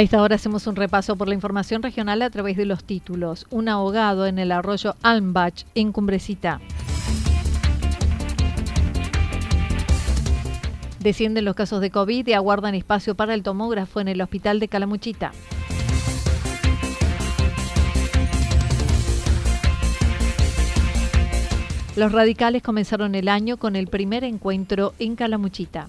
A esta hora hacemos un repaso por la información regional a través de los títulos. Un ahogado en el arroyo Almbach, en Cumbrecita. Descienden los casos de COVID y aguardan espacio para el tomógrafo en el hospital de Calamuchita. Los radicales comenzaron el año con el primer encuentro en Calamuchita.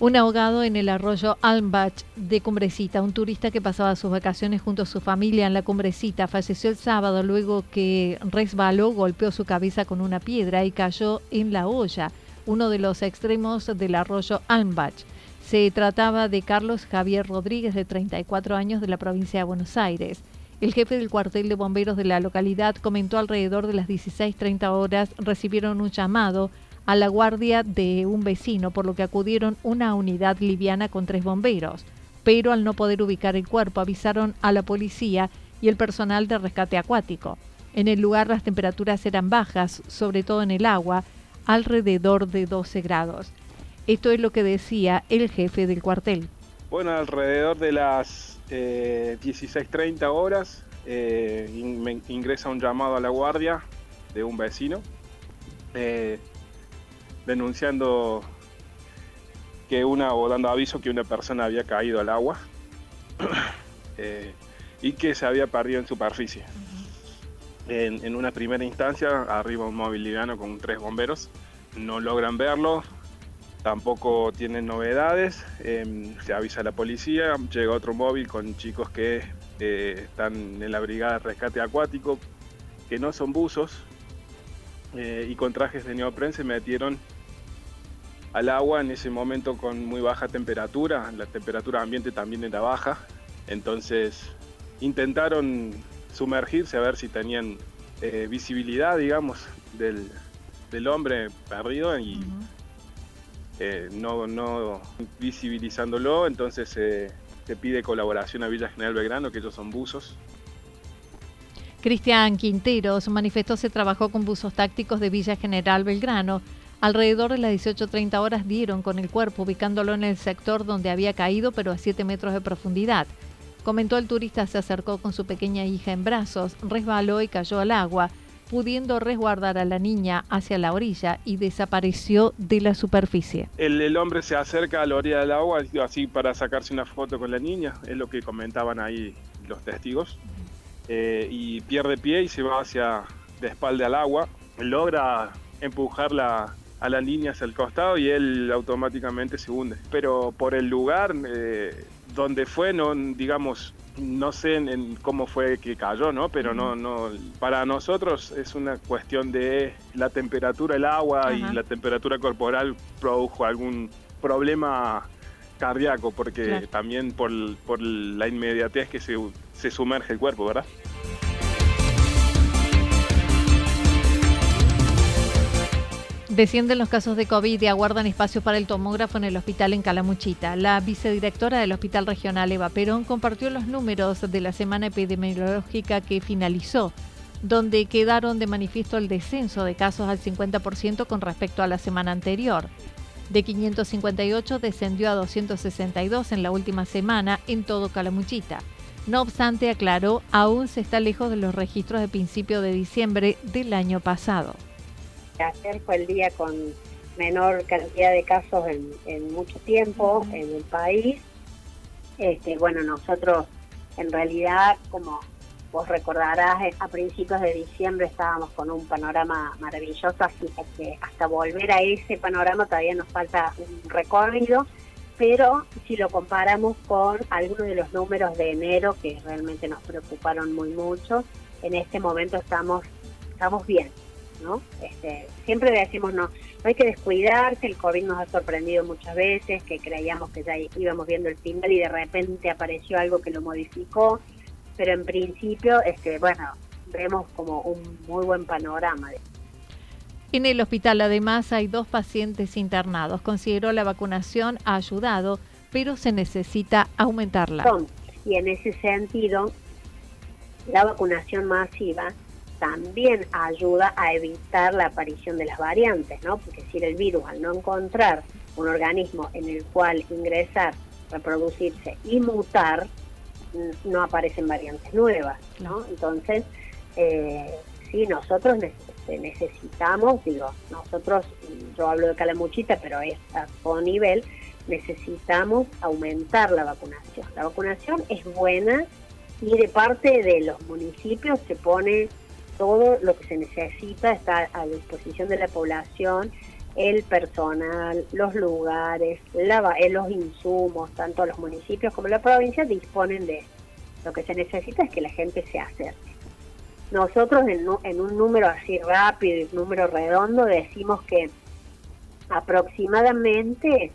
Un ahogado en el arroyo Almbach de Cumbrecita. Un turista que pasaba sus vacaciones junto a su familia en la Cumbrecita falleció el sábado luego que resbaló, golpeó su cabeza con una piedra y cayó en la olla, uno de los extremos del arroyo Almbach. Se trataba de Carlos Javier Rodríguez, de 34 años, de la provincia de Buenos Aires. El jefe del cuartel de bomberos de la localidad comentó alrededor de las 16.30 horas recibieron un llamado a la guardia de un vecino, por lo que acudieron una unidad liviana con tres bomberos. Pero al no poder ubicar el cuerpo, avisaron a la policía y el personal de rescate acuático. En el lugar las temperaturas eran bajas, sobre todo en el agua, alrededor de 12 grados. Esto es lo que decía el jefe del cuartel. Bueno, alrededor de las 16.30 eh, horas eh, ingresa un llamado a la guardia de un vecino. Eh, denunciando que una o dando aviso que una persona había caído al agua eh, y que se había perdido en superficie. en, una primera instancia arriba un móvil liviano con tres bomberos, no logran verlo, tampoco tienen novedades, em, se avisa a la policía, llega otro móvil con chicos que eh, están en la brigada de rescate acuático, que no son buzos, eh, y con trajes de neopren se metieron al agua en ese momento con muy baja temperatura, la temperatura ambiente también era baja, entonces intentaron sumergirse a ver si tenían eh, visibilidad, digamos, del, hombre perdido y eh, no, no visibilizándolo, entonces se pide colaboración a Villa General Belgrano, que ellos son buzos. Cristian Quinteros manifestó se trabajó con buzos tácticos de Villa General Belgrano Alrededor de las 18.30 horas dieron con el cuerpo, ubicándolo en el sector donde había caído, pero a 7 metros de profundidad. Comentó el turista se acercó con su pequeña hija en brazos, resbaló y cayó al agua, pudiendo resguardar a la niña hacia la orilla y desapareció de la superficie. El, hombre se acerca a la orilla del agua así para sacarse una foto con la niña, es lo que comentaban ahí los testigos, eh, y pierde pie y se va hacia de espalda al agua, logra empujar la, a la línea hacia el costado y él automáticamente se hunde. Pero por el lugar eh, donde fue, no, digamos, no sé en, cómo fue que cayó, ¿no? Pero no, no, para nosotros es una cuestión de la temperatura del agua y la temperatura corporal produjo algún problema cardíaco, porque también por, por, la inmediatez que se, se sumerge el cuerpo, ¿verdad? Descienden los casos de COVID y aguardan espacio para el tomógrafo en el hospital en Calamuchita. La vicedirectora del Hospital Regional, Eva Perón, compartió los números de la semana epidemiológica que finalizó, donde quedaron de manifiesto el descenso de casos al 50% con respecto a la semana anterior. De 558 descendió a 262 en la última semana en todo Calamuchita. No obstante, aclaró, aún se está lejos de los registros de principio de diciembre del año pasado. Ayer fue el día con menor cantidad de casos en, mucho tiempo en el país. Este, bueno, nosotros en realidad, como vos recordarás, a principios de diciembre estábamos con un panorama maravilloso, así que hasta volver a ese panorama todavía nos falta un recorrido, pero si lo comparamos con algunos de los números de enero que realmente nos preocuparon muy mucho, en este momento estamos, estamos bien. ¿No? Este, siempre decimos no, no hay que descuidarse, el COVID nos ha sorprendido muchas veces, que creíamos que ya íbamos viendo el final y de repente apareció algo que lo modificó, pero en principio, este, bueno, vemos como un muy buen panorama. En el hospital además hay dos pacientes internados. Consideró la vacunación ha ayudado, pero se necesita aumentarla. Y en ese sentido, la vacunación masiva también ayuda a evitar la aparición de las variantes, ¿no? Porque si el virus al no encontrar un organismo en el cual ingresar, reproducirse y mutar, no aparecen variantes nuevas, ¿no? Entonces, eh, sí, nosotros este, necesitamos, digo, nosotros, yo hablo de Calamuchita, pero es a todo nivel, necesitamos aumentar la vacunación. La vacunación es buena y de parte de los municipios se pone todo lo que se necesita está a disposición de la población, el personal, los lugares, eh, los insumos, tanto los municipios como la provincia disponen de esto. Lo que se necesita es que la gente se acerque. Nosotros en, un número así rápido y número redondo decimos que aproximadamente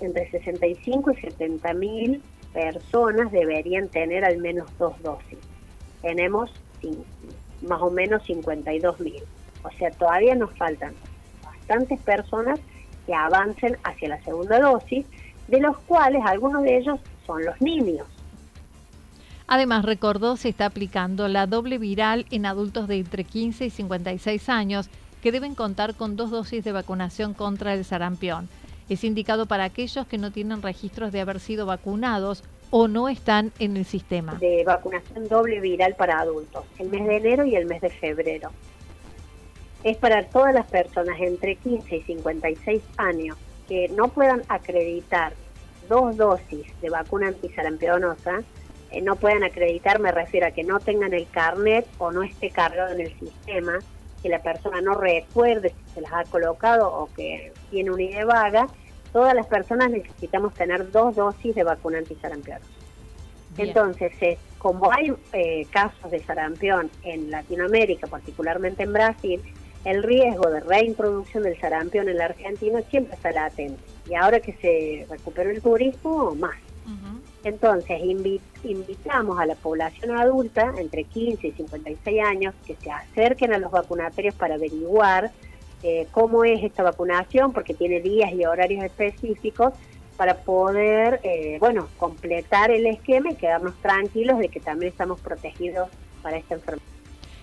entre 65 y 70 mil personas deberían tener al menos dos dosis. Tenemos más o menos 52 mil. O sea, todavía nos faltan bastantes personas que avancen hacia la segunda dosis, de los cuales algunos de ellos son los niños. Además, recordó, se está aplicando la doble viral en adultos de entre 15 y 56 años que deben contar con dos dosis de vacunación contra el sarampión. Es indicado para aquellos que no tienen registros de haber sido vacunados o no están en el sistema? De vacunación doble viral para adultos, el mes de enero y el mes de febrero. Es para todas las personas entre 15 y 56 años que no puedan acreditar dos dosis de vacuna antisarampionosa, eh, no puedan acreditar, me refiero a que no tengan el carnet o no esté cargado en el sistema, que la persona no recuerde si se las ha colocado o que tiene una idea vaga, todas las personas necesitamos tener dos dosis de vacuna antisarampión. Entonces, como hay eh, casos de sarampión en Latinoamérica, particularmente en Brasil, el riesgo de reintroducción del sarampión en la Argentina siempre está latente. Y ahora que se recuperó el turismo, más. Entonces, invitamos a la población adulta, entre 15 y 56 años, que se acerquen a los vacunatorios para averiguar eh, cómo es esta vacunación, porque tiene días y horarios específicos para poder, eh, bueno, completar el esquema y quedarnos tranquilos de que también estamos protegidos para esta enfermedad.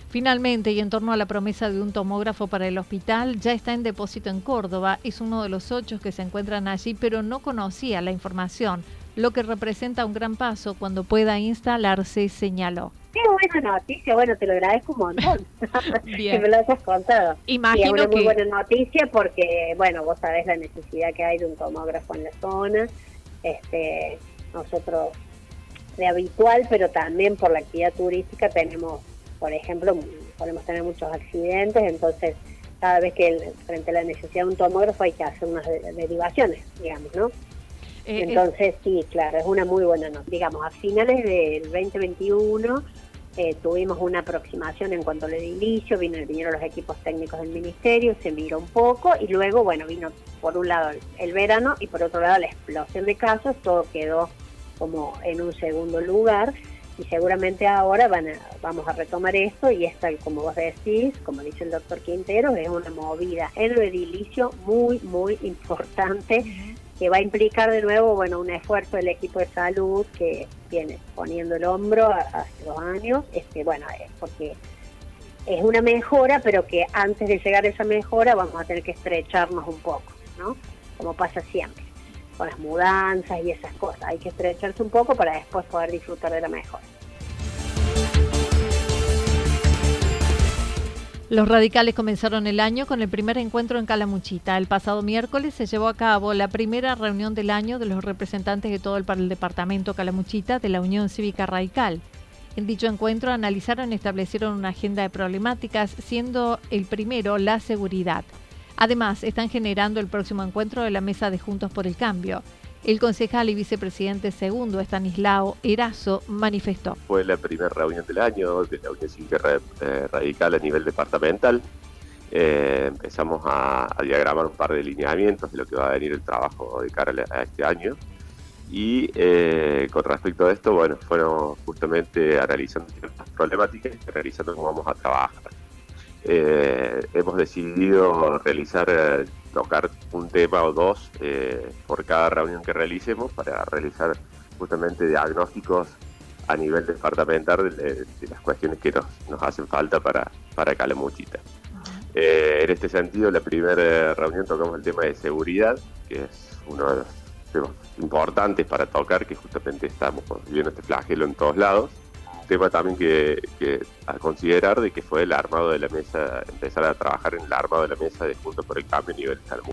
Finalmente, y en torno a la promesa de un tomógrafo para el hospital, ya está en depósito en Córdoba. Es uno de los ocho que se encuentran allí, pero no conocía la información, lo que representa un gran paso cuando pueda instalarse, señaló. Qué buena noticia, bueno, te lo agradezco un montón que me lo hayas contado. Imagino es una muy buena noticia porque, bueno, vos sabés la necesidad que hay de un tomógrafo en la zona. Este, nosotros de habitual, pero también por la actividad turística tenemos, por ejemplo, podemos tener muchos accidentes, entonces cada vez que frente a la necesidad de un tomógrafo hay que hacer unas derivaciones, digamos, ¿no? Eh, Entonces, sí, claro, es una muy buena nota. Digamos, a finales del 2021 eh, tuvimos una aproximación en cuanto al edilicio, vino, vinieron los equipos técnicos del ministerio, se miró un poco y luego, bueno, vino por un lado el verano y por otro lado la explosión de casos, todo quedó como en un segundo lugar y seguramente ahora van vamos a retomar esto y esta, como vos decís, como dice el doctor Quintero, es una movida en lo edilicio muy, muy importante que va a implicar de nuevo, bueno, un esfuerzo del equipo de salud que viene poniendo el hombro hace dos años, este, bueno, es porque es una mejora, pero que antes de llegar a esa mejora vamos a tener que estrecharnos un poco, ¿no? Como pasa siempre, con las mudanzas y esas cosas. Hay que estrecharse un poco para después poder disfrutar de la mejora. Los radicales comenzaron el año con el primer encuentro en Calamuchita. El pasado miércoles se llevó a cabo la primera reunión del año de los representantes de todo el, departamento Calamuchita de la Unión Cívica Radical. En dicho encuentro analizaron y establecieron una agenda de problemáticas, siendo el primero la seguridad. Además, están generando el próximo encuentro de la Mesa de Juntos por el Cambio. El concejal y vicepresidente segundo, Estanislao Erazo, manifestó. Fue la primera reunión del año de la Unión Cívica eh, Radical a nivel departamental. Eh, empezamos a, diagramar un par de lineamientos de lo que va a venir el trabajo de cara a este año. Y eh, con respecto a esto, bueno, fueron justamente analizando ciertas problemáticas y analizando cómo vamos a trabajar. hemos decidido realizar tocar un tema o dos eh, por cada reunión que realicemos para realizar justamente diagnósticos a nivel departamental de, las cuestiones que nos, nos, hacen falta para, para Calamuchita. Eh, en este sentido, la primera reunión tocamos el tema de seguridad, que es uno de los temas importantes para tocar, que justamente estamos viendo este flagelo en todos lados tema también que, a considerar de que fue el armado de la mesa, empezar a trabajar en el armado de la mesa de Juntos por el Cambio a nivel salud.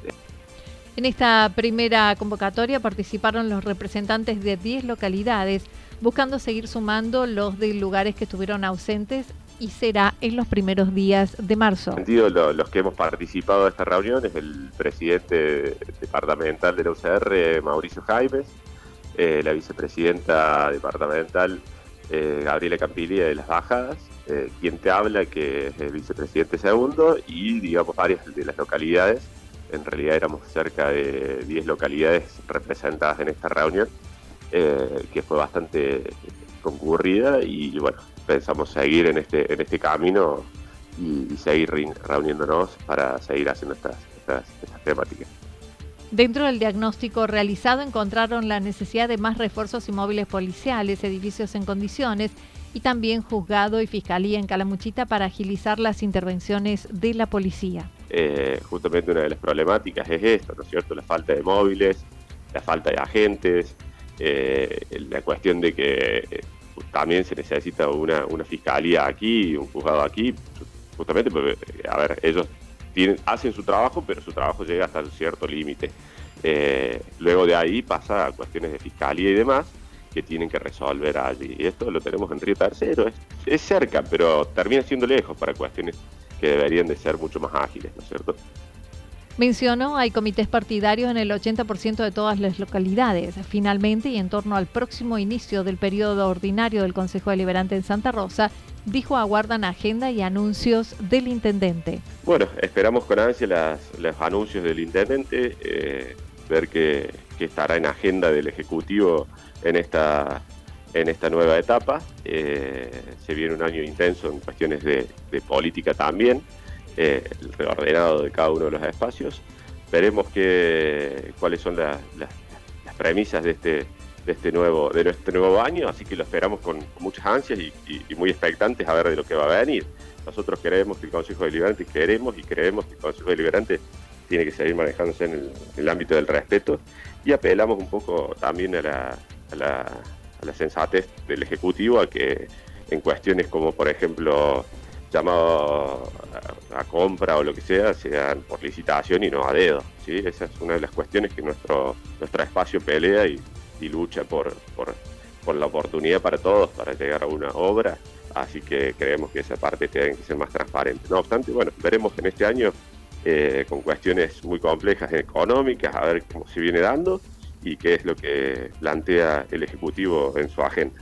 En esta primera convocatoria participaron los representantes de 10 localidades, buscando seguir sumando los de lugares que estuvieron ausentes y será en los primeros días de marzo. En sentido, los que hemos participado de esta reunión es el presidente departamental de la UCR, Mauricio Jaimes, eh, la vicepresidenta departamental eh, Gabriela Campiglia de las Bajadas, eh, quien te habla, que es el vicepresidente segundo, y digamos varias de las localidades. En realidad éramos cerca de 10 localidades representadas en esta reunión, eh, que fue bastante concurrida y bueno, pensamos seguir en este, en este camino y, seguir reuniéndonos para seguir haciendo estas, estas temáticas. Dentro del diagnóstico realizado encontraron la necesidad de más refuerzos y móviles policiales, edificios en condiciones y también juzgado y fiscalía en Calamuchita para agilizar las intervenciones de la policía. Eh, justamente una de las problemáticas es esto, ¿no es cierto? La falta de móviles, la falta de agentes, eh, la cuestión de que eh, también se necesita una, una fiscalía aquí, un juzgado aquí, justamente porque, a ver, ellos hacen su trabajo, pero su trabajo llega hasta un cierto límite. Eh, luego de ahí pasa a cuestiones de fiscalía y demás que tienen que resolver allí. Y esto lo tenemos en Río Tercero, es, cerca, pero termina siendo lejos para cuestiones que deberían de ser mucho más ágiles, ¿no es cierto? Mencionó, hay comités partidarios en el 80% de todas las localidades. Finalmente, y en torno al próximo inicio del periodo ordinario del Consejo Deliberante en Santa Rosa, dijo aguardan agenda y anuncios del intendente. Bueno, esperamos con ansia los anuncios del intendente, eh, ver que, estará en agenda del Ejecutivo en esta, en esta nueva etapa. Eh, se viene un año intenso en cuestiones de, política también, el reordenado de cada uno de los espacios. Veremos que, cuáles son las premisas de este de este nuevo, de este nuevo año, así que lo esperamos con, muchas ansias y, muy expectantes a ver de lo que va a venir. Nosotros queremos que el Consejo Deliberante, queremos y creemos que el Consejo Deliberante tiene que seguir manejándose en el, ámbito del respeto y apelamos un poco también a la, a la, a la sensatez del Ejecutivo a que en cuestiones como por ejemplo llamado a, compra o lo que sea, sean por licitación y no a dedo. ¿sí? Esa es una de las cuestiones que nuestro, nuestro espacio pelea y, y lucha por, por, la oportunidad para todos para llegar a una obra, así que creemos que esa parte tiene que ser más transparente. No obstante, bueno, veremos en este año eh, con cuestiones muy complejas económicas, a ver cómo se viene dando y qué es lo que plantea el Ejecutivo en su agenda.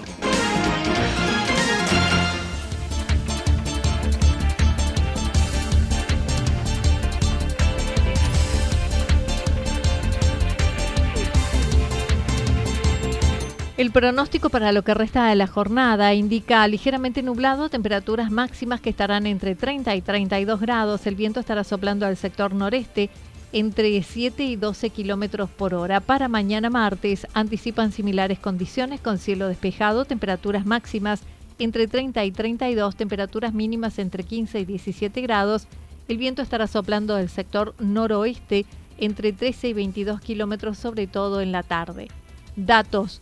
El pronóstico para lo que resta de la jornada indica ligeramente nublado, temperaturas máximas que estarán entre 30 y 32 grados. El viento estará soplando al sector noreste entre 7 y 12 kilómetros por hora. Para mañana martes anticipan similares condiciones con cielo despejado, temperaturas máximas entre 30 y 32, temperaturas mínimas entre 15 y 17 grados. El viento estará soplando del sector noroeste entre 13 y 22 kilómetros, sobre todo en la tarde. Datos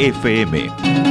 FM.